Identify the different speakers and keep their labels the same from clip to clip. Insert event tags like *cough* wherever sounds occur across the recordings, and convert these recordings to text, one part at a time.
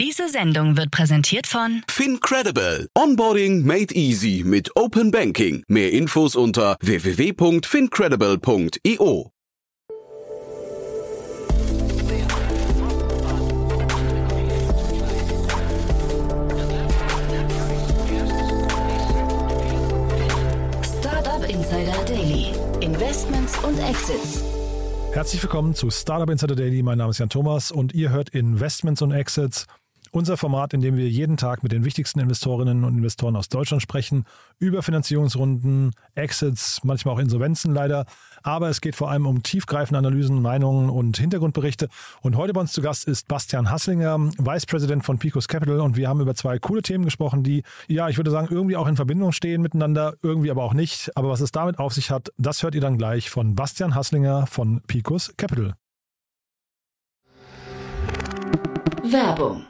Speaker 1: Diese Sendung wird präsentiert von
Speaker 2: FinCredible. Onboarding made easy mit Open Banking. Mehr Infos unter www.fincredible.io.
Speaker 1: Startup Insider Daily. Investments und Exits.
Speaker 3: Herzlich willkommen zu Startup Insider Daily. Mein Name ist Jan Thomas und ihr hört Investments und Exits, unser Format, in dem wir jeden Tag mit den wichtigsten Investorinnen und Investoren aus Deutschland sprechen, über Finanzierungsrunden, Exits, manchmal auch Insolvenzen leider. Aber es geht vor allem um tiefgreifende Analysen, Meinungen und Hintergrundberichte. Und heute bei uns zu Gast ist Bastian Hasslinger, Vice President von Picos Capital. Und wir haben über zwei coole Themen gesprochen, die, ja, ich würde sagen, irgendwie auch in Verbindung stehen miteinander, irgendwie aber auch nicht. Aber was es damit auf sich hat, das hört ihr dann gleich von Bastian Hasslinger von Picos Capital.
Speaker 1: Werbung.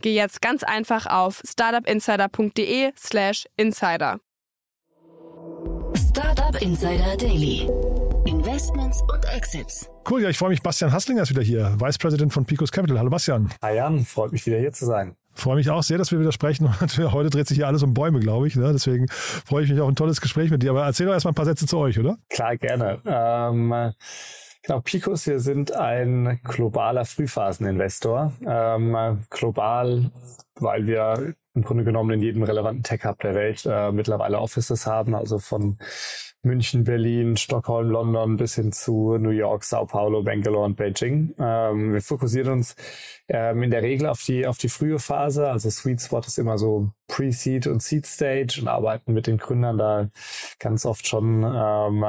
Speaker 4: geh jetzt ganz einfach auf startupinsider.de/slash insider.
Speaker 1: Startup Insider Daily. Investments und Exits.
Speaker 3: Cool, ja, ich freue mich. Bastian Hasslinger ist wieder hier, Vice President von Picos Capital. Hallo Bastian.
Speaker 5: Hi Jan, freut mich wieder hier zu sein.
Speaker 3: Freue mich auch sehr, dass wir wieder sprechen. *laughs* Und heute dreht sich hier alles um Bäume, glaube ich. Ne? Deswegen freue ich mich auf ein tolles Gespräch mit dir. Aber erzähl doch erstmal ein paar Sätze zu euch, oder?
Speaker 5: Klar, gerne. Ähm, genau, Picos, wir sind ein globaler Frühphaseninvestor. Ähm, global, weil wir im Grunde genommen in jedem relevanten Tech-Hub der Welt äh, mittlerweile Offices haben, also von München, Berlin, Stockholm, London bis hin zu New York, Sao Paulo, Bangalore und Beijing. Ähm, wir fokussieren uns ähm, in der Regel auf die, auf die frühe Phase. Also Sweet Spot ist immer so Pre-Seed und Seed Stage und arbeiten mit den Gründern da ganz oft schon ähm,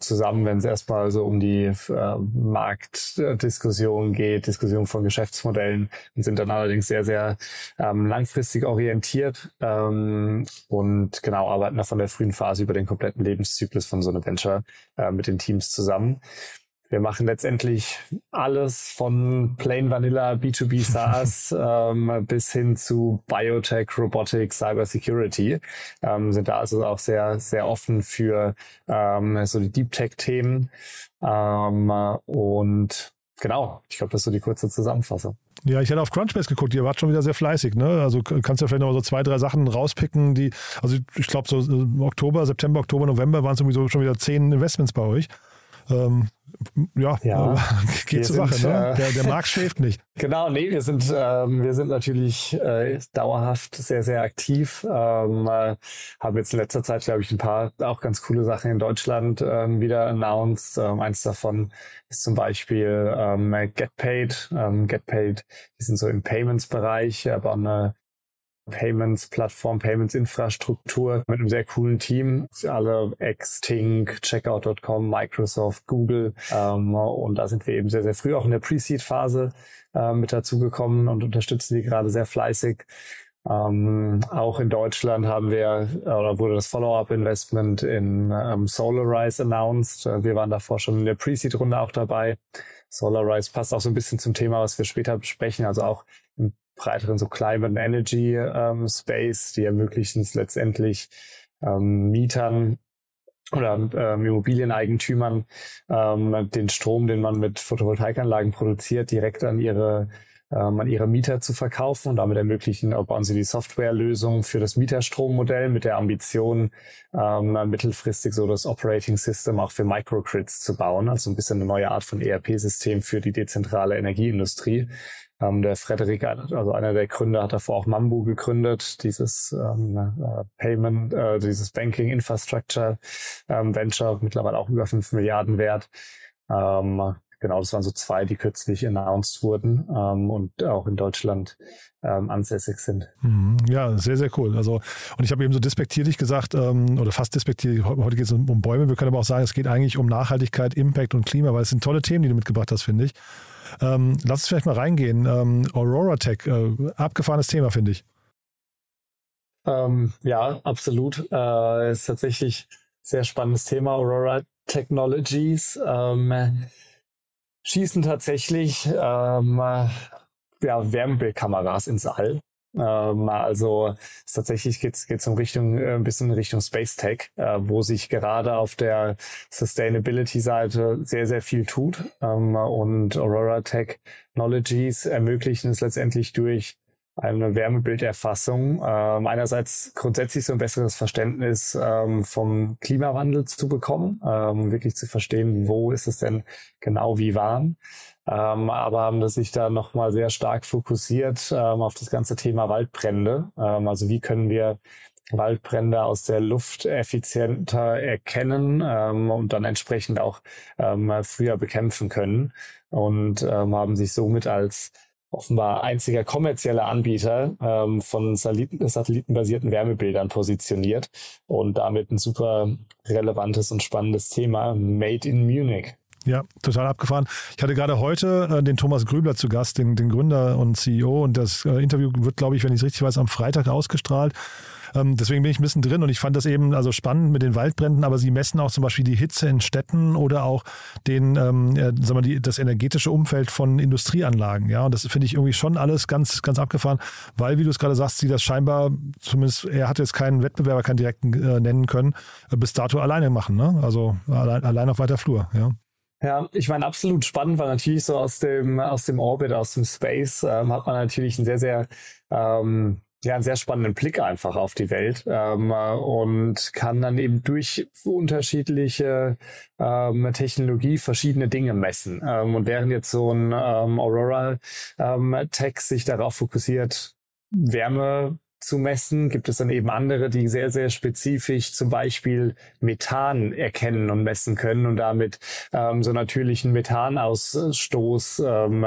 Speaker 5: zusammen, wenn es erstmal so um die äh, Marktdiskussion geht, Diskussion von Geschäftsmodellen und sind dann allerdings sehr, sehr ähm, langfristig orientiert ähm, und genau arbeiten da von der frühen Phase über den kompletten Lebenszyklus Zyklus von so einem Venture äh, mit den Teams zusammen. Wir machen letztendlich alles von Plain Vanilla B2B *laughs* SaaS ähm, bis hin zu Biotech, Robotics, Cyber Security. Ähm, sind da also auch sehr, sehr offen für ähm, so die Deep Tech Themen. Ähm, und genau, ich glaube, das ist so die kurze Zusammenfassung.
Speaker 3: Ja, ich hätte auf Crunchbase geguckt, ihr wart schon wieder sehr fleißig, ne? Also kannst du ja vielleicht noch so zwei, drei Sachen rauspicken, die, also ich glaube so Oktober, September, Oktober, November waren es sowieso schon wieder zehn Investments bei euch. Ähm, ja,
Speaker 5: ja *laughs*
Speaker 3: geht zur Sache. Ne? Äh, der, der Markt *laughs* schläft nicht.
Speaker 5: Genau, nee, wir sind, ähm, wir sind natürlich äh, dauerhaft sehr, sehr aktiv. Ähm, äh, haben jetzt in letzter Zeit, glaube ich, ein paar auch ganz coole Sachen in Deutschland ähm, wieder announced. Ähm, eins davon ist zum Beispiel ähm, GetPaid. Ähm, GetPaid, die sind so im Payments-Bereich, aber eine Payments-Plattform, Payments-Infrastruktur mit einem sehr coolen Team. Alle Ex-Tink, Checkout.com, Microsoft, Google. Ähm, und da sind wir eben sehr, sehr früh auch in der Pre-Seed-Phase äh, mit dazugekommen und unterstützen die gerade sehr fleißig. Ähm, auch in Deutschland haben wir, oder wurde das Follow-up-Investment in ähm, Solarize announced. Wir waren davor schon in der Pre-Seed-Runde auch dabei. Solarize passt auch so ein bisschen zum Thema, was wir später besprechen, also auch breiteren so Climate Energy ähm, Space, die ermöglichen es letztendlich ähm, Mietern oder ähm, Immobilieneigentümern ähm, den Strom, den man mit Photovoltaikanlagen produziert, direkt an ihre ähm, an ihre Mieter zu verkaufen und damit ermöglichen, bauen sie die Softwarelösung für das Mieterstrommodell mit der Ambition, ähm, mittelfristig so das Operating System auch für Microgrids zu bauen, also ein bisschen eine neue Art von ERP-System für die dezentrale Energieindustrie. Ähm, der Frederik, also einer der Gründer, hat davor auch Mambu gegründet, dieses ähm, äh, Payment, äh, dieses Banking Infrastructure ähm, Venture, mittlerweile auch über fünf Milliarden wert. Ähm, genau, das waren so zwei, die kürzlich announced wurden ähm, und auch in Deutschland ähm, ansässig sind.
Speaker 3: Mhm. Ja, sehr, sehr cool. Also, und ich habe eben so despektierlich gesagt, ähm, oder fast despektierlich, heute geht es um Bäume, wir können aber auch sagen, es geht eigentlich um Nachhaltigkeit, Impact und Klima, weil es sind tolle Themen, die du mitgebracht hast, finde ich. Ähm, lass uns vielleicht mal reingehen. Ähm, Aurora Tech, äh, abgefahrenes Thema, finde ich.
Speaker 5: Ähm, ja, absolut. Äh, ist tatsächlich sehr spannendes Thema. Aurora Technologies ähm, schießen tatsächlich ähm, ja, Wärmebildkameras ins All. Ähm, also es tatsächlich geht es um Richtung äh, ein bisschen in Richtung Space Tech, äh, wo sich gerade auf der Sustainability-Seite sehr, sehr viel tut. Ähm, und Aurora Technologies ermöglichen es letztendlich durch eine Wärmebilderfassung. Ähm, einerseits grundsätzlich so ein besseres Verständnis ähm, vom Klimawandel zu bekommen, ähm, wirklich zu verstehen, wo ist es denn genau wie warm. Ähm, aber haben das sich da nochmal sehr stark fokussiert ähm, auf das ganze Thema Waldbrände. Ähm, also wie können wir Waldbrände aus der Luft effizienter erkennen ähm, und dann entsprechend auch ähm, früher bekämpfen können und ähm, haben sich somit als offenbar einziger kommerzieller Anbieter ähm, von satellitenbasierten Wärmebildern positioniert und damit ein super relevantes und spannendes Thema Made in Munich.
Speaker 3: Ja, total abgefahren. Ich hatte gerade heute äh, den Thomas Grübler zu Gast, den, den Gründer und CEO. Und das äh, Interview wird, glaube ich, wenn ich es richtig weiß, am Freitag ausgestrahlt. Ähm, deswegen bin ich ein bisschen drin und ich fand das eben also spannend mit den Waldbränden, aber sie messen auch zum Beispiel die Hitze in Städten oder auch den, ähm, äh, sagen wir, die, das energetische Umfeld von Industrieanlagen. Ja, und das finde ich irgendwie schon alles ganz, ganz abgefahren, weil, wie du es gerade sagst, sie das scheinbar, zumindest er hat jetzt keinen Wettbewerber, keinen direkten äh, nennen können, äh, bis dato alleine machen. Ne? Also allein, allein auf weiter Flur. Ja.
Speaker 5: Ja, ich meine, absolut spannend, weil natürlich so aus dem, aus dem Orbit, aus dem Space, ähm, hat man natürlich einen sehr, sehr ähm, ja, einen sehr spannenden Blick einfach auf die Welt ähm, und kann dann eben durch unterschiedliche ähm, Technologie verschiedene Dinge messen. Ähm, und während jetzt so ein ähm, Aurora ähm, sich darauf fokussiert, Wärme zu messen, gibt es dann eben andere, die sehr, sehr spezifisch zum Beispiel Methan erkennen und messen können und damit ähm, so natürlichen Methanausstoß ähm,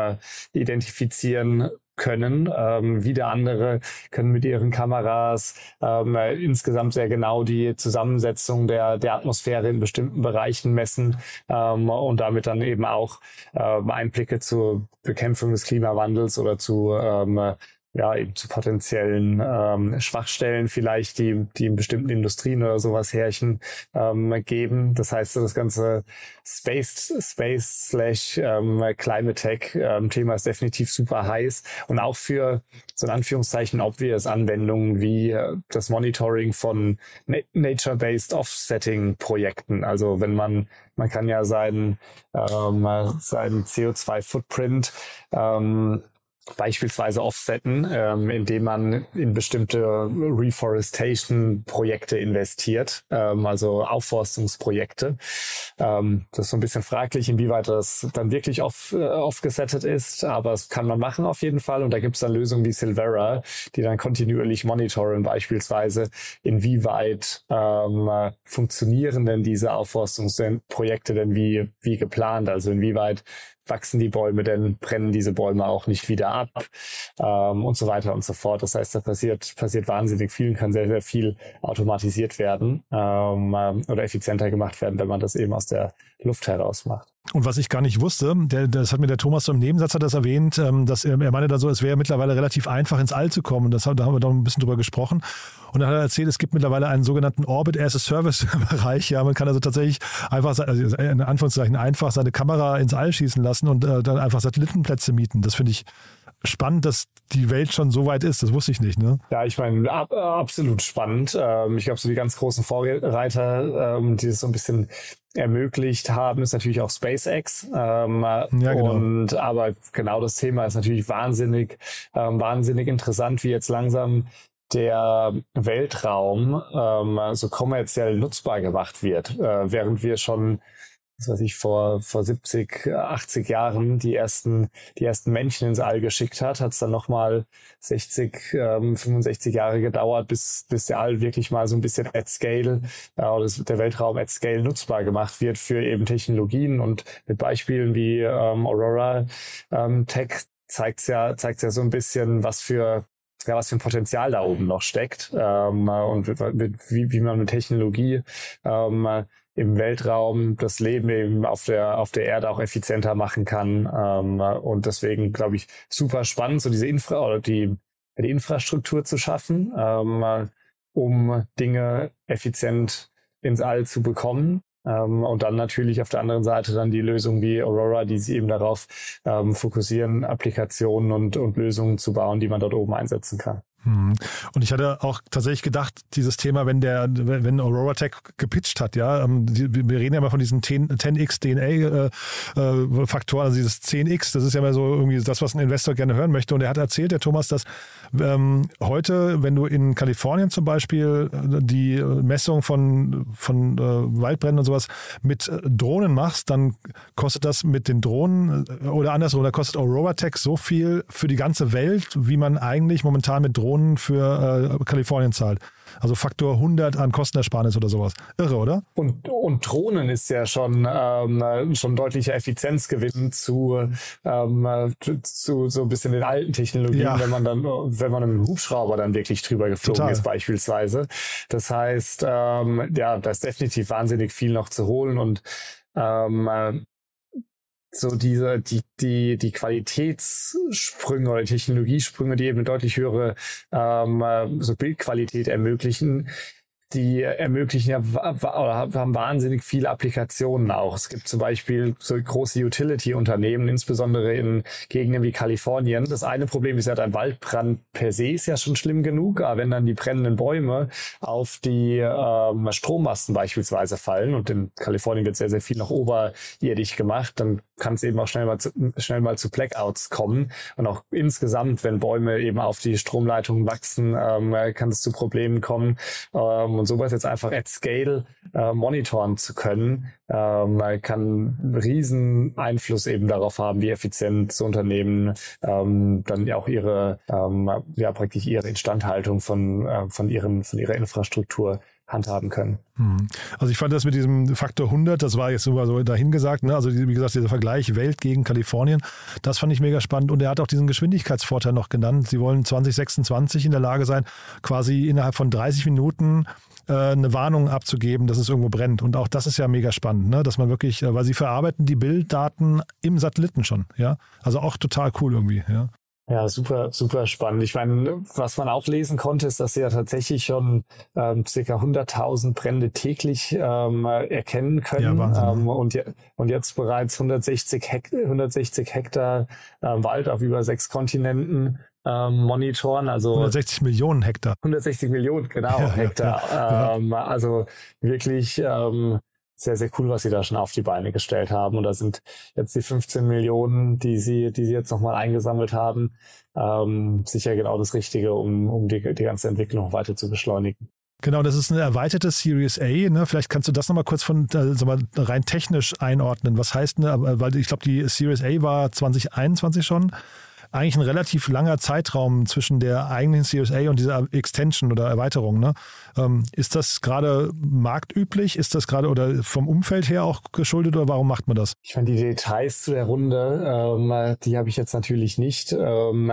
Speaker 5: identifizieren können. Ähm, wieder andere können mit ihren Kameras ähm, insgesamt sehr genau die Zusammensetzung der, der Atmosphäre in bestimmten Bereichen messen ähm, und damit dann eben auch ähm, Einblicke zur Bekämpfung des Klimawandels oder zu ähm, ja, eben zu potenziellen ähm, Schwachstellen vielleicht, die, die in bestimmten Industrien oder sowas herrchen, ähm, geben. Das heißt, das ganze Space, Space slash ähm, Climate Tech ähm, Thema ist definitiv super heiß und auch für so in Anführungszeichen obvious Anwendungen wie äh, das Monitoring von Na Nature-Based Offsetting Projekten. Also wenn man, man kann ja seinen, ähm, seinen CO2-Footprint ähm, beispielsweise offsetten, ähm, indem man in bestimmte Reforestation-Projekte investiert, ähm, also Aufforstungsprojekte. Ähm, das ist so ein bisschen fraglich, inwieweit das dann wirklich off, äh, aufgesettet ist, aber es kann man machen auf jeden Fall. Und da gibt es dann Lösungen wie Silvera, die dann kontinuierlich monitoren, beispielsweise, inwieweit ähm, funktionieren denn diese Aufforstungsprojekte denn wie, wie geplant, also inwieweit wachsen die Bäume denn, brennen diese Bäume auch nicht wieder ab ähm, und so weiter und so fort. Das heißt, da passiert, passiert wahnsinnig viel und kann sehr, sehr viel automatisiert werden ähm, oder effizienter gemacht werden, wenn man das eben aus der Luft heraus macht.
Speaker 3: Und was ich gar nicht wusste, der, das hat mir der Thomas so im Nebensatz hat das erwähnt, ähm, dass er, er meinte da so, es wäre mittlerweile relativ einfach ins All zu kommen. Das, da haben wir doch ein bisschen drüber gesprochen. Und dann hat er erzählt, es gibt mittlerweile einen sogenannten Orbit as a Service *laughs* Bereich. Ja, man kann also tatsächlich einfach, also in Anführungszeichen einfach seine Kamera ins All schießen lassen und äh, dann einfach Satellitenplätze mieten. Das finde ich spannend, dass die Welt schon so weit ist. Das wusste ich nicht. Ne?
Speaker 5: Ja, ich meine, ab, absolut spannend. Ähm, ich glaube, so die ganz großen Vorreiter, ähm, die es so ein bisschen ermöglicht haben, ist natürlich auch SpaceX. Ähm, ja, genau. Und aber genau das Thema ist natürlich wahnsinnig, ähm, wahnsinnig interessant, wie jetzt langsam der Weltraum ähm, so kommerziell nutzbar gemacht wird, äh, während wir schon was weiß ich, vor, vor 70, 80 Jahren die ersten, die ersten Männchen ins All geschickt hat, hat es dann nochmal 60, ähm, 65 Jahre gedauert, bis, bis der All wirklich mal so ein bisschen at scale, äh, oder der Weltraum at scale nutzbar gemacht wird für eben Technologien. Und mit Beispielen wie ähm, Aurora ähm, Tech zeigt ja, zeigt ja so ein bisschen, was für ja, was für ein Potenzial da oben noch steckt ähm, und wie, wie man mit Technologie ähm, im Weltraum das Leben eben auf der, auf der Erde auch effizienter machen kann. Ähm, und deswegen glaube ich super spannend, so diese Infra oder die, die Infrastruktur zu schaffen, ähm, um Dinge effizient ins All zu bekommen. Ähm, und dann natürlich auf der anderen Seite dann die Lösung wie Aurora, die sich eben darauf ähm, fokussieren, Applikationen und, und Lösungen zu bauen, die man dort oben einsetzen kann.
Speaker 3: Hm. Und ich hatte auch tatsächlich gedacht, dieses Thema, wenn der, wenn Aurora Tech gepitcht hat, ja, ähm, wir reden ja mal von diesen 10, x DNA-Faktoren, also dieses 10x, das ist ja mal so irgendwie das, was ein Investor gerne hören möchte. Und er hat erzählt, der Thomas, dass ähm, heute, wenn du in Kalifornien zum Beispiel äh, die Messung von, von äh, Waldbränden und sowas mit äh, Drohnen machst, dann kostet das mit den Drohnen äh, oder andersrum, da kostet Aurora Tech so viel für die ganze Welt, wie man eigentlich momentan mit Drohnen Drohnen für äh, Kalifornien zahlt. Also Faktor 100 an Kostenersparnis oder sowas. Irre, oder?
Speaker 5: Und, und Drohnen ist ja schon, ähm, schon deutlicher Effizienzgewinn zu, ähm, zu so ein bisschen den alten Technologien, ja. wenn man dann, wenn man mit einem Hubschrauber dann wirklich drüber geflogen Total. ist beispielsweise. Das heißt, ähm, ja, da ist definitiv wahnsinnig viel noch zu holen und ähm, so diese, die, die, die Qualitätssprünge oder Technologiesprünge, die eben eine deutlich höhere ähm, äh, so Bildqualität ermöglichen, die ermöglichen ja oder haben wahnsinnig viele Applikationen auch. Es gibt zum Beispiel so große Utility-Unternehmen, insbesondere in Gegenden wie Kalifornien. Das eine Problem ist ja, ein Waldbrand per se ist ja schon schlimm genug, aber wenn dann die brennenden Bäume auf die ähm, Strommasten beispielsweise fallen und in Kalifornien wird sehr, sehr viel noch oberirdisch gemacht, dann kann es eben auch schnell mal zu, schnell mal zu Blackouts kommen. Und auch insgesamt, wenn Bäume eben auf die Stromleitungen wachsen, ähm, kann es zu Problemen kommen. Ähm, und sowas jetzt einfach at scale äh, monitoren zu können, ähm, kann riesen Einfluss eben darauf haben, wie effizient so Unternehmen ähm, dann ja auch ihre, ähm, ja praktisch ihre Instandhaltung von, äh, von ihren, von ihrer Infrastruktur handhaben können.
Speaker 3: Hm. Also ich fand das mit diesem Faktor 100, das war jetzt sogar so dahingesagt, ne? also wie gesagt, dieser Vergleich Welt gegen Kalifornien, das fand ich mega spannend und er hat auch diesen Geschwindigkeitsvorteil noch genannt. Sie wollen 2026 in der Lage sein, quasi innerhalb von 30 Minuten äh, eine Warnung abzugeben, dass es irgendwo brennt. Und auch das ist ja mega spannend, ne? dass man wirklich, äh, weil sie verarbeiten die Bilddaten im Satelliten schon, ja. Also auch total cool irgendwie, ja.
Speaker 5: Ja, super, super spannend. Ich meine, was man auch lesen konnte, ist, dass sie ja tatsächlich schon ähm, circa 100.000 Brände täglich ähm, erkennen können. Ja, Wahnsinn. Ähm, und, und jetzt bereits 160, Hek 160 Hektar äh, Wald auf über sechs Kontinenten ähm, monitoren. Also
Speaker 3: 160 Millionen Hektar.
Speaker 5: 160 Millionen, genau, ja, Hektar. Ja, ähm, also wirklich ähm, sehr, sehr cool, was sie da schon auf die Beine gestellt haben. Und da sind jetzt die 15 Millionen, die sie, die sie jetzt nochmal eingesammelt haben, ähm, sicher genau das Richtige, um, um die, die ganze Entwicklung weiter zu beschleunigen.
Speaker 3: Genau, das ist eine erweiterte Series A. Ne? Vielleicht kannst du das nochmal kurz von äh, mal, rein technisch einordnen. Was heißt, ne? weil ich glaube, die Series A war 2021 schon eigentlich ein relativ langer Zeitraum zwischen der eigentlichen CSA und dieser Extension oder Erweiterung. Ne? Ähm, ist das gerade marktüblich? Ist das gerade oder vom Umfeld her auch geschuldet oder warum macht man das?
Speaker 5: Ich meine, die Details zu der Runde, ähm, die habe ich jetzt natürlich nicht. Ähm,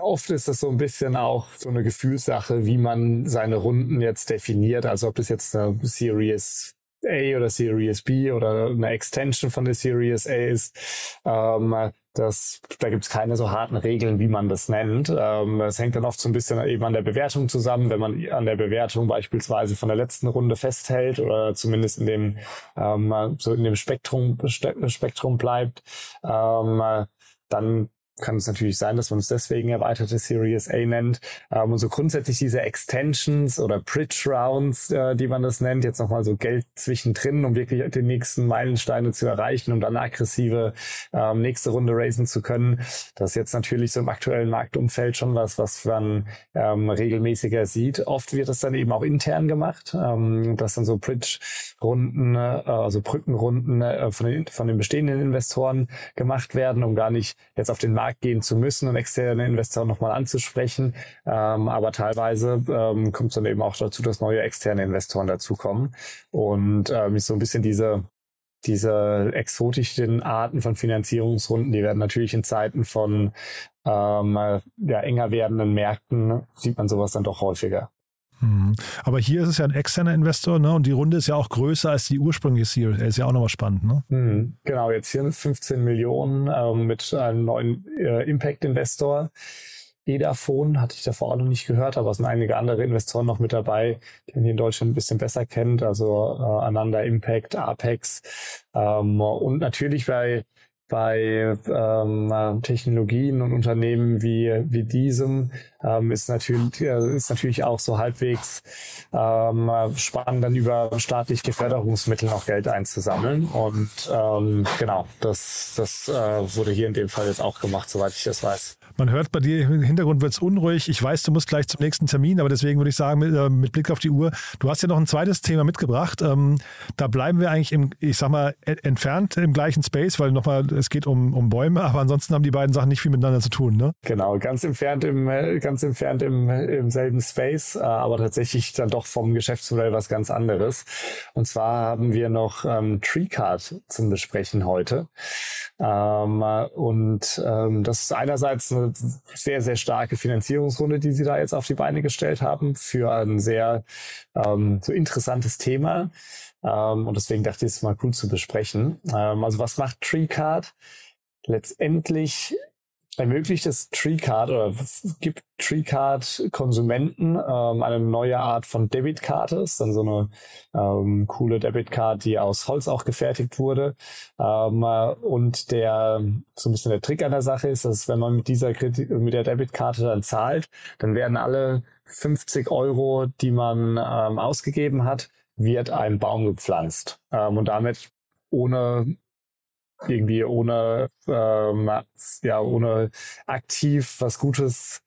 Speaker 5: oft ist das so ein bisschen auch so eine Gefühlssache, wie man seine Runden jetzt definiert. Also ob das jetzt eine Series A oder Series B oder eine Extension von der Series A ist. Ähm, das, da gibt's keine so harten Regeln, wie man das nennt. Ähm, es hängt dann oft so ein bisschen eben an der Bewertung zusammen, wenn man an der Bewertung beispielsweise von der letzten Runde festhält oder zumindest in dem ähm, so in dem Spektrum Spektrum bleibt, ähm, dann kann es natürlich sein, dass man es deswegen erweiterte Series A nennt. Ähm, und so grundsätzlich diese Extensions oder Bridge Rounds, äh, die man das nennt, jetzt nochmal so Geld zwischendrin, um wirklich die nächsten Meilensteine zu erreichen und dann aggressive ähm, nächste Runde raisen zu können. Das ist jetzt natürlich so im aktuellen Marktumfeld schon was, was man ähm, regelmäßiger sieht. Oft wird das dann eben auch intern gemacht, ähm, dass dann so Bridge-Runden, äh, also Brückenrunden äh, von, den, von den bestehenden Investoren gemacht werden, um gar nicht jetzt auf den Markt gehen zu müssen und externe Investoren nochmal anzusprechen. Ähm, aber teilweise ähm, kommt es dann eben auch dazu, dass neue externe Investoren dazukommen. Und ähm, so ein bisschen diese diese exotischen Arten von Finanzierungsrunden, die werden natürlich in Zeiten von ähm, ja, enger werdenden Märkten, sieht man sowas dann doch häufiger.
Speaker 3: Mhm. Aber hier ist es ja ein externer Investor, ne? Und die Runde ist ja auch größer als die ursprüngliche Series. Ist ja auch nochmal spannend, ne?
Speaker 5: Mhm. Genau, jetzt hier 15 Millionen ähm, mit einem neuen äh, Impact-Investor. Edafone hatte ich davor auch noch nicht gehört, aber es sind einige andere Investoren noch mit dabei, die man hier in Deutschland ein bisschen besser kennt. Also äh, Ananda Impact, Apex ähm, und natürlich bei bei ähm, Technologien und Unternehmen wie, wie diesem ähm, ist, natürlich, äh, ist natürlich auch so halbwegs ähm, spannend, dann über staatliche Förderungsmittel noch Geld einzusammeln. Und ähm, genau, das, das äh, wurde hier in dem Fall jetzt auch gemacht, soweit ich das weiß.
Speaker 3: Man hört bei dir im Hintergrund wird es unruhig. Ich weiß, du musst gleich zum nächsten Termin, aber deswegen würde ich sagen, mit, äh, mit, Blick auf die Uhr, du hast ja noch ein zweites Thema mitgebracht. Ähm, da bleiben wir eigentlich im, ich sag mal, entfernt im gleichen Space, weil nochmal, es geht um, um Bäume, aber ansonsten haben die beiden Sachen nicht viel miteinander zu tun, ne?
Speaker 5: Genau, ganz entfernt im, äh, ganz entfernt im, im selben Space, äh, aber tatsächlich dann doch vom Geschäftsmodell was ganz anderes. Und zwar haben wir noch ähm, TreeCard zum Besprechen heute. Ähm, und ähm, das ist einerseits eine sehr, sehr starke Finanzierungsrunde, die sie da jetzt auf die Beine gestellt haben für ein sehr ähm, so interessantes Thema. Ähm, und deswegen dachte ich, es ist mal cool zu besprechen. Ähm, also was macht TreeCard? Letztendlich ermöglicht es TreeCard oder gibt TreeCard Konsumenten ähm, eine neue Art von Debitkarte. Ist dann so eine ähm, coole Debitkarte, die aus Holz auch gefertigt wurde. Ähm, und der so ein bisschen der Trick an der Sache ist, dass wenn man mit dieser mit der Debitkarte dann zahlt, dann werden alle 50 Euro, die man ähm, ausgegeben hat, wird ein Baum gepflanzt. Ähm, und damit ohne irgendwie ohne, ähm, ja, ohne aktiv was Gutes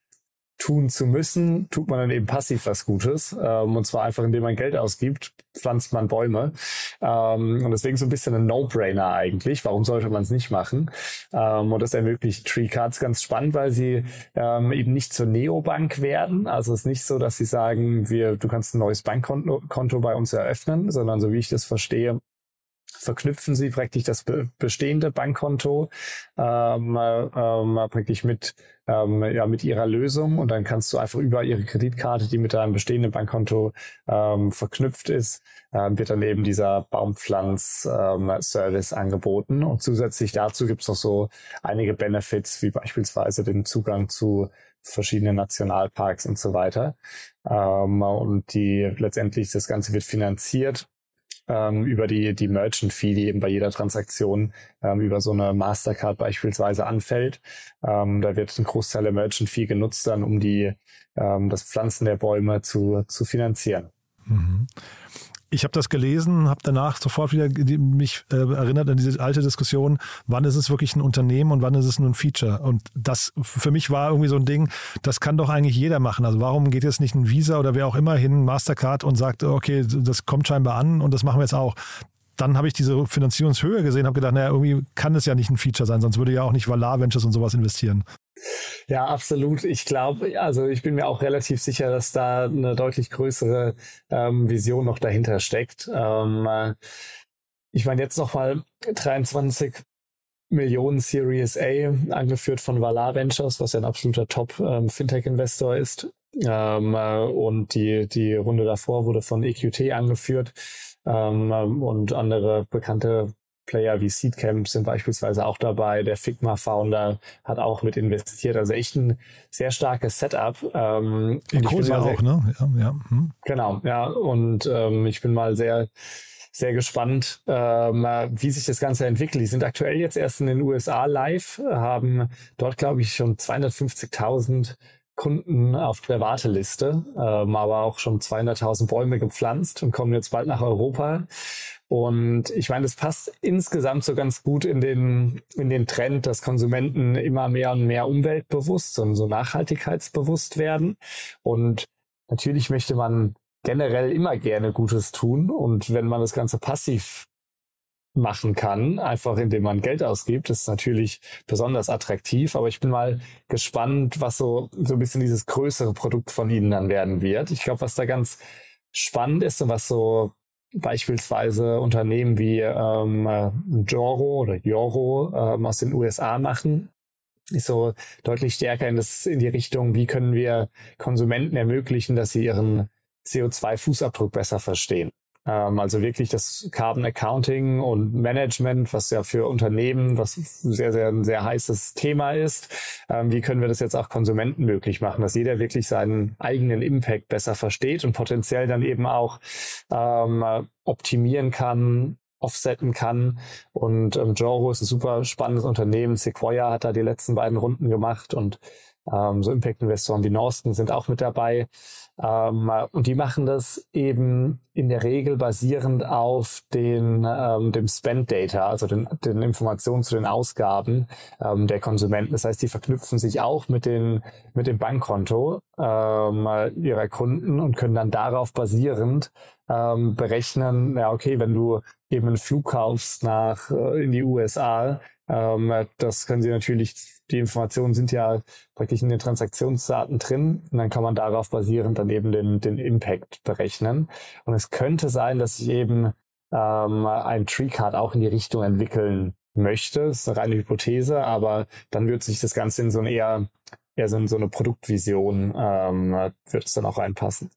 Speaker 5: tun zu müssen, tut man dann eben passiv was Gutes. Ähm, und zwar einfach, indem man Geld ausgibt, pflanzt man Bäume. Ähm, und deswegen so ein bisschen ein No-Brainer eigentlich. Warum sollte man es nicht machen? Ähm, und das ermöglicht Tree Cards ganz spannend, weil sie ähm, eben nicht zur Neobank werden. Also es ist nicht so, dass sie sagen, wir, du kannst ein neues Bankkonto Konto bei uns eröffnen, sondern so wie ich das verstehe, verknüpfen Sie praktisch das be bestehende Bankkonto ähm, ähm, praktisch mit ähm, ja mit Ihrer Lösung und dann kannst du einfach über Ihre Kreditkarte, die mit deinem bestehenden Bankkonto ähm, verknüpft ist, ähm, wird dann eben dieser Baumpflanz-Service ähm, angeboten und zusätzlich dazu gibt es noch so einige Benefits wie beispielsweise den Zugang zu verschiedenen Nationalparks und so weiter. Ähm, und die letztendlich das Ganze wird finanziert ähm, über die, die Merchant Fee, die eben bei jeder Transaktion ähm, über so eine Mastercard beispielsweise anfällt. Ähm, da wird ein Großteil der Merchant Fee genutzt dann, um die, ähm, das Pflanzen der Bäume zu, zu finanzieren. Mhm
Speaker 3: ich habe das gelesen, habe danach sofort wieder mich äh, erinnert an diese alte Diskussion, wann ist es wirklich ein Unternehmen und wann ist es nur ein Feature? Und das für mich war irgendwie so ein Ding, das kann doch eigentlich jeder machen. Also warum geht jetzt nicht ein Visa oder wer auch immer hin, Mastercard und sagt, okay, das kommt scheinbar an und das machen wir jetzt auch dann habe ich diese Finanzierungshöhe gesehen, habe gedacht, naja, irgendwie kann es ja nicht ein Feature sein, sonst würde ja auch nicht Valar Ventures und sowas investieren.
Speaker 5: Ja, absolut. Ich glaube, also ich bin mir auch relativ sicher, dass da eine deutlich größere ähm, Vision noch dahinter steckt. Ähm, äh, ich meine, jetzt nochmal 23 Millionen Series A, angeführt von Valar Ventures, was ja ein absoluter Top-Fintech-Investor ähm, ist. Ähm, äh, und die, die Runde davor wurde von EQT angeführt. Ähm, und andere bekannte Player wie Seedcamp sind beispielsweise auch dabei. Der Figma-Founder hat auch mit investiert. Also echt ein sehr starkes Setup.
Speaker 3: Ähm, ja, auch, ne? Ja, ja. Hm.
Speaker 5: Genau, ja. Und ähm, ich bin mal sehr sehr gespannt, ähm, wie sich das Ganze entwickelt. Die sind aktuell jetzt erst in den USA live, haben dort, glaube ich, schon 250.000 Kunden auf der Warteliste, ähm, aber auch schon 200.000 Bäume gepflanzt und kommen jetzt bald nach Europa. Und ich meine, das passt insgesamt so ganz gut in den, in den Trend, dass Konsumenten immer mehr und mehr umweltbewusst und so nachhaltigkeitsbewusst werden. Und natürlich möchte man generell immer gerne Gutes tun. Und wenn man das Ganze passiv machen kann, einfach indem man Geld ausgibt, ist natürlich besonders attraktiv. Aber ich bin mal gespannt, was so, so ein bisschen dieses größere Produkt von ihnen dann werden wird. Ich glaube, was da ganz spannend ist und was so beispielsweise Unternehmen wie ähm, Joro oder Joro ähm, aus den USA machen, ist so deutlich stärker in, das, in die Richtung, wie können wir Konsumenten ermöglichen, dass sie ihren CO2-Fußabdruck besser verstehen. Ähm, also wirklich das Carbon Accounting und Management, was ja für Unternehmen, was sehr, sehr ein sehr heißes Thema ist. Ähm, wie können wir das jetzt auch Konsumenten möglich machen, dass jeder wirklich seinen eigenen Impact besser versteht und potenziell dann eben auch ähm, optimieren kann, offsetten kann. Und ähm, Joro ist ein super spannendes Unternehmen. Sequoia hat da die letzten beiden Runden gemacht und ähm, so Impact-Investoren wie Norsten sind auch mit dabei. Ähm, und die machen das eben in der Regel basierend auf den, ähm, dem Spend Data, also den, den Informationen zu den Ausgaben ähm, der Konsumenten. Das heißt, die verknüpfen sich auch mit, den, mit dem Bankkonto ähm, ihrer Kunden und können dann darauf basierend ähm, berechnen, ja, okay, wenn du eben einen Flug kaufst nach äh, in die USA, ähm, das können Sie natürlich, die Informationen sind ja praktisch in den Transaktionsdaten drin und dann kann man darauf basierend dann eben den, den Impact berechnen. Und es könnte sein, dass sich eben ähm, ein Treecard auch in die Richtung entwickeln möchte. Das ist eine reine Hypothese, aber dann wird sich das Ganze in so eine eher, eher so in so eine Produktvision ähm, wird es dann auch reinpassen.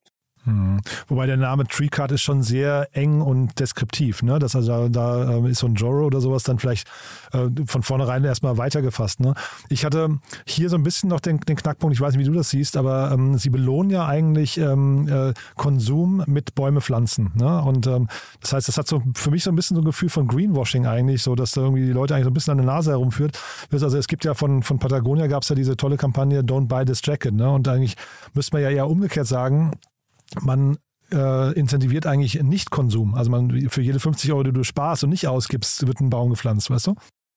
Speaker 3: Hm. Wobei der Name TreeCard ist schon sehr eng und deskriptiv. Ne? Das also da äh, ist so ein Joro oder sowas dann vielleicht äh, von vornherein erstmal weitergefasst. Ne? Ich hatte hier so ein bisschen noch den, den Knackpunkt, ich weiß nicht, wie du das siehst, aber ähm, sie belohnen ja eigentlich ähm, äh, Konsum mit Bäume pflanzen. Ne? Und ähm, das heißt, das hat so für mich so ein bisschen so ein Gefühl von Greenwashing eigentlich, so dass da irgendwie die Leute eigentlich so ein bisschen an der Nase herumführt. Also es gibt ja von, von Patagonia gab es ja diese tolle Kampagne Don't Buy This Jacket. Ne? Und eigentlich müsste man ja eher umgekehrt sagen, man äh, incentiviert eigentlich Nicht-Konsum. Also man für jede 50 Euro, die du sparst und nicht ausgibst, wird ein Baum gepflanzt, weißt du?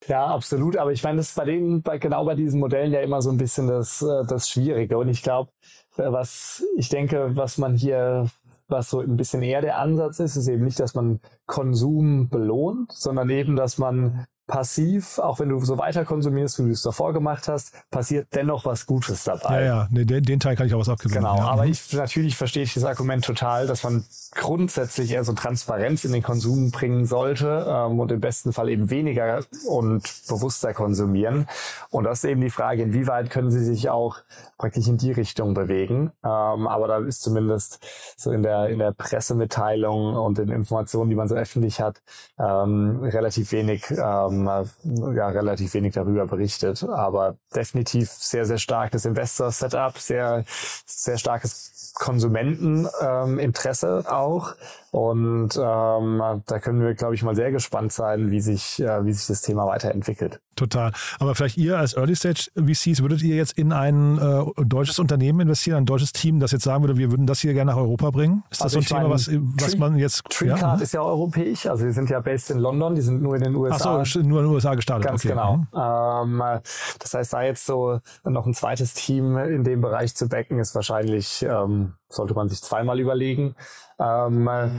Speaker 5: Ja, absolut. Aber ich meine, das ist bei denen, bei, genau bei diesen Modellen ja immer so ein bisschen das, äh, das Schwierige. Und ich glaube, äh, was ich denke, was man hier, was so ein bisschen eher der Ansatz ist, ist eben nicht, dass man Konsum belohnt, sondern eben, dass man passiv, auch wenn du so weiter konsumierst, wie du es davor gemacht hast, passiert dennoch was Gutes dabei.
Speaker 3: Ja, ja, nee, den, den Teil kann ich auch was abgewinnen.
Speaker 5: Genau,
Speaker 3: ja.
Speaker 5: aber
Speaker 3: Mhm.
Speaker 5: ich natürlich verstehe ich das Argument total, dass man grundsätzlich eher so Transparenz in den Konsum bringen sollte ähm, und im besten Fall eben weniger und bewusster konsumieren. Und das ist eben die Frage, inwieweit können sie sich auch praktisch in die Richtung bewegen. Ähm, aber da ist zumindest so in der in der Pressemitteilung und den Informationen, die man so öffentlich hat, ähm, relativ wenig ähm, ja relativ wenig darüber berichtet. Aber definitiv sehr sehr starkes Investor-Setup, sehr sehr starkes Konsumenteninteresse auch. Und ähm, da können wir, glaube ich, mal sehr gespannt sein, wie sich, äh, wie sich das Thema weiterentwickelt.
Speaker 3: Total. Aber vielleicht ihr als Early Stage VCs, würdet ihr jetzt in ein äh, deutsches Unternehmen investieren, ein deutsches Team, das jetzt sagen würde, wir würden das hier gerne nach Europa bringen? Ist das
Speaker 5: Also
Speaker 3: so ein Thema, was, was
Speaker 5: Tree-
Speaker 3: man jetzt.
Speaker 5: TreeCard
Speaker 3: ja?
Speaker 5: ist ja europäisch, also wir sind ja based in London, die sind nur in den USA.
Speaker 3: Ach so, nur in den USA gestartet.
Speaker 5: Ganz
Speaker 3: okay.
Speaker 5: genau.
Speaker 3: Mhm.
Speaker 5: Ähm, äh, das heißt, da jetzt so noch ein zweites Team in dem Bereich zu backen, ist wahrscheinlich, ähm, sollte man sich zweimal überlegen. Ähm, äh,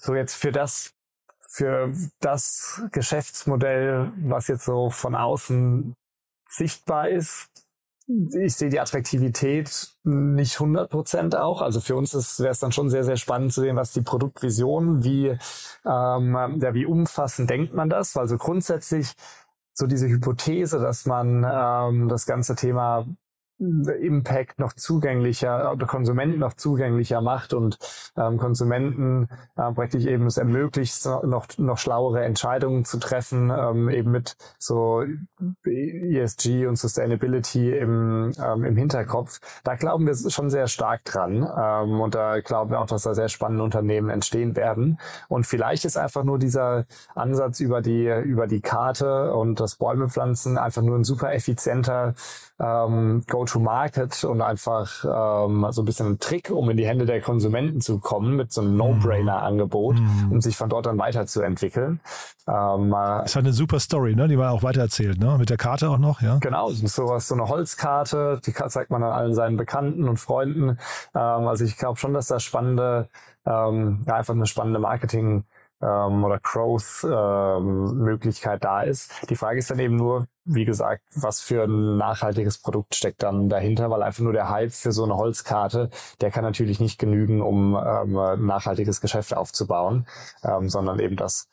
Speaker 5: so jetzt für das, für das Geschäftsmodell, was jetzt so von außen sichtbar ist, ich sehe die Attraktivität nicht 100 Prozent auch. Also für uns wäre es dann schon sehr, sehr spannend zu sehen, was die Produktvision, wie, ähm, ja, wie umfassend denkt man das? Also grundsätzlich so diese Hypothese, dass man ähm, das ganze Thema Impact noch zugänglicher oder Konsumenten noch zugänglicher macht und ähm, Konsumenten äh, praktisch eben es ermöglicht, noch, noch schlauere Entscheidungen zu treffen, ähm, eben mit so ESG und Sustainability im, ähm, im Hinterkopf. Da glauben wir schon sehr stark dran ähm, und da glauben wir auch, dass da sehr spannende Unternehmen entstehen werden. Und vielleicht ist einfach nur dieser Ansatz über die, über die Karte und das Bäume pflanzen einfach nur ein super effizienter ähm, Go-to-Market und einfach ähm, so ein bisschen ein Trick, um in die Hände der Konsumenten zu kommen mit so einem No-Brainer-Angebot, mm. um sich von dort dann weiterzuentwickeln.
Speaker 3: Ähm, das ist halt eine super Story, ne? die man auch weitererzählt, ne? mit der Karte auch noch. ja.
Speaker 5: Genau, sowas, so eine Holzkarte, die zeigt man dann allen seinen Bekannten und Freunden. Ähm, also ich glaube schon, dass da spannende, ähm, ja, einfach eine spannende Marketing- ähm, oder Growth-Möglichkeit ähm, da ist. Die Frage ist dann eben nur, wie gesagt, was für ein nachhaltiges Produkt steckt dann dahinter, weil einfach nur der Hype für so eine Holzkarte, der kann natürlich nicht genügen, um ähm, ein nachhaltiges Geschäft aufzubauen, ähm, sondern eben das,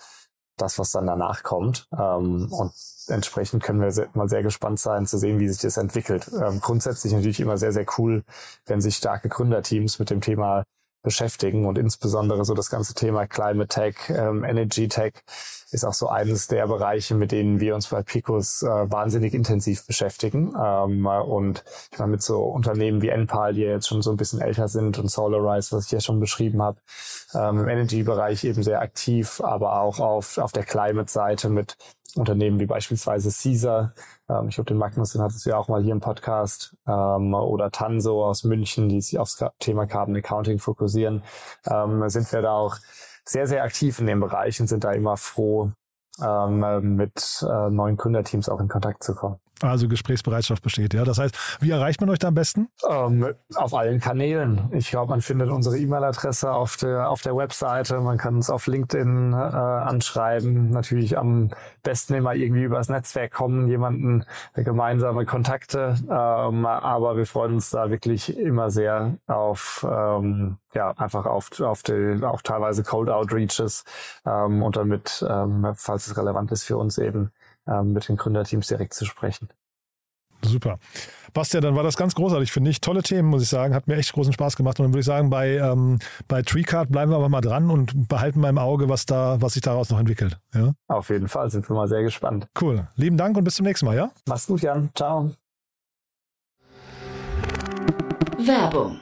Speaker 5: das, was dann danach kommt. Ähm, und entsprechend können wir sehr, mal sehr gespannt sein zu sehen, wie sich das entwickelt. Ähm, grundsätzlich natürlich immer sehr, sehr cool, wenn sich starke Gründerteams mit dem Thema beschäftigen und insbesondere so das ganze Thema Climate Tech, ähm, Energy Tech ist auch so eines der Bereiche, mit denen wir uns bei Picos äh, wahnsinnig intensiv beschäftigen. Ähm, und ich meine, mit so Unternehmen wie Enpal, die ja jetzt schon so ein bisschen älter sind und Solarize, was ich ja schon beschrieben habe, ähm, im Energy-Bereich eben sehr aktiv, aber auch auf, auf der Climate-Seite mit Unternehmen wie beispielsweise Caesar, ähm, ich glaube, den Magnus, den hattest du ja auch mal hier im Podcast, ähm, oder Tanso aus München, die sich aufs Thema Carbon Accounting fokussieren, ähm, sind wir da auch sehr, sehr aktiv in dem Bereich und sind da immer froh, ähm, mit äh, neuen Gründerteams auch in Kontakt zu kommen.
Speaker 3: Also Gesprächsbereitschaft besteht, ja. Das heißt, wie erreicht man euch da am besten?
Speaker 5: Ähm, auf allen Kanälen. Ich glaube, man findet unsere E-Mail-Adresse auf der, auf der Webseite. Man kann uns auf LinkedIn äh, anschreiben. Natürlich am besten immer irgendwie übers Netzwerk kommen, jemanden äh, gemeinsame Kontakte. Ähm, aber wir freuen uns da wirklich immer sehr auf, ähm, ja, einfach auf, auf die, auch teilweise Cold Outreaches ähm, und damit, ähm, falls es relevant ist für uns eben, ähm, mit den Gründerteams direkt zu sprechen.
Speaker 3: Super. Bastian, dann war das ganz großartig, finde ich. Tolle Themen, muss ich sagen. Hat mir echt großen Spaß gemacht. Und dann würde ich sagen, bei, ähm, bei TreeCard bleiben wir aber mal dran und behalten mal im Auge, was da, was sich daraus noch entwickelt. Ja?
Speaker 5: Auf jeden Fall, sind wir mal sehr gespannt.
Speaker 3: Cool. Lieben Dank und bis zum nächsten Mal, ja?
Speaker 5: Mach's gut, Jan. Ciao.
Speaker 1: Werbung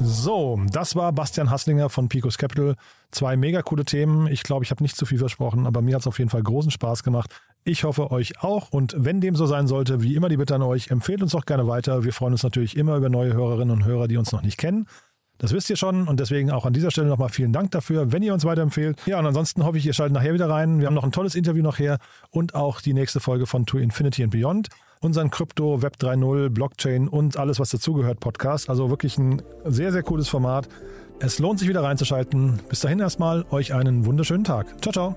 Speaker 3: So, das war Bastian Hasslinger von Picos Capital. Zwei mega coole Themen. Ich glaube, ich habe nicht zu viel versprochen, aber mir hat es auf jeden Fall großen Spaß gemacht. Ich hoffe euch auch. Und wenn dem so sein sollte, wie immer die Bitte an euch, empfehlt uns doch gerne weiter. Wir freuen uns natürlich immer über neue Hörerinnen und Hörer, die uns noch nicht kennen. Das wisst ihr schon und deswegen auch an dieser Stelle nochmal vielen Dank dafür, wenn ihr uns weiterempfehlt. Ja, und ansonsten hoffe ich, ihr schaltet nachher wieder rein. Wir haben noch ein tolles Interview nachher und auch die nächste Folge von To Infinity and Beyond. Unseren Krypto, Web 3.0, Blockchain und alles, was dazugehört, Podcast. Also wirklich ein sehr, sehr cooles Format. Es lohnt sich wieder reinzuschalten. Bis dahin erstmal euch einen wunderschönen Tag. Ciao, ciao.